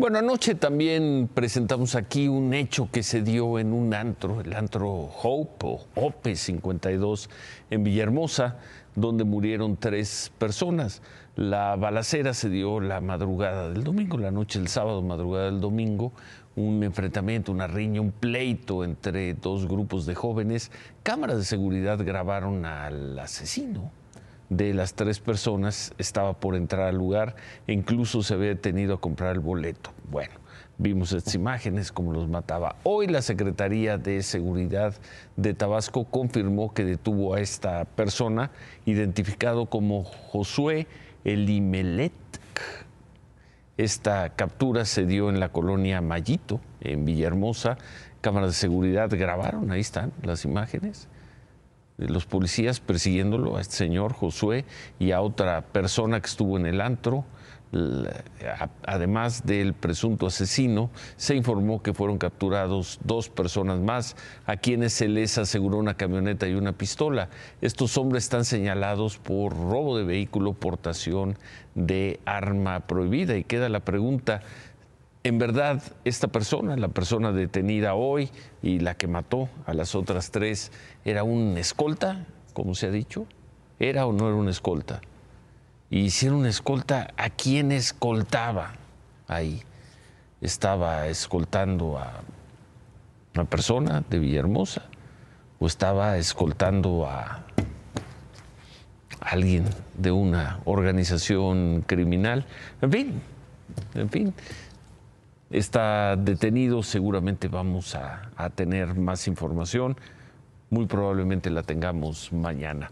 Bueno, anoche también presentamos aquí un hecho que se dio en un antro, el antro Hope o Hope 52 en Villahermosa, donde murieron tres personas. La balacera se dio la madrugada del domingo, la noche del sábado, madrugada del domingo, un enfrentamiento, una riña, un pleito entre dos grupos de jóvenes. Cámaras de seguridad grabaron al asesino de las tres personas estaba por entrar al lugar e incluso se había detenido a comprar el boleto. Bueno, vimos estas imágenes como los mataba. Hoy la Secretaría de Seguridad de Tabasco confirmó que detuvo a esta persona identificado como Josué Elimelet. Esta captura se dio en la colonia Mayito, en Villahermosa. Cámaras de seguridad grabaron, ahí están las imágenes los policías persiguiéndolo a este señor Josué y a otra persona que estuvo en el antro. Además del presunto asesino, se informó que fueron capturados dos personas más, a quienes se les aseguró una camioneta y una pistola. Estos hombres están señalados por robo de vehículo, portación de arma prohibida. Y queda la pregunta, en verdad esta persona, la persona detenida hoy y la que mató a las otras tres, era un escolta, como se ha dicho? ¿Era o no era un escolta? Y si era un escolta, ¿a quién escoltaba ahí? ¿Estaba escoltando a una persona de Villahermosa? ¿O estaba escoltando a alguien de una organización criminal? En fin, en fin está detenido, seguramente vamos a, tener más información, muy probablemente la tengamos mañana.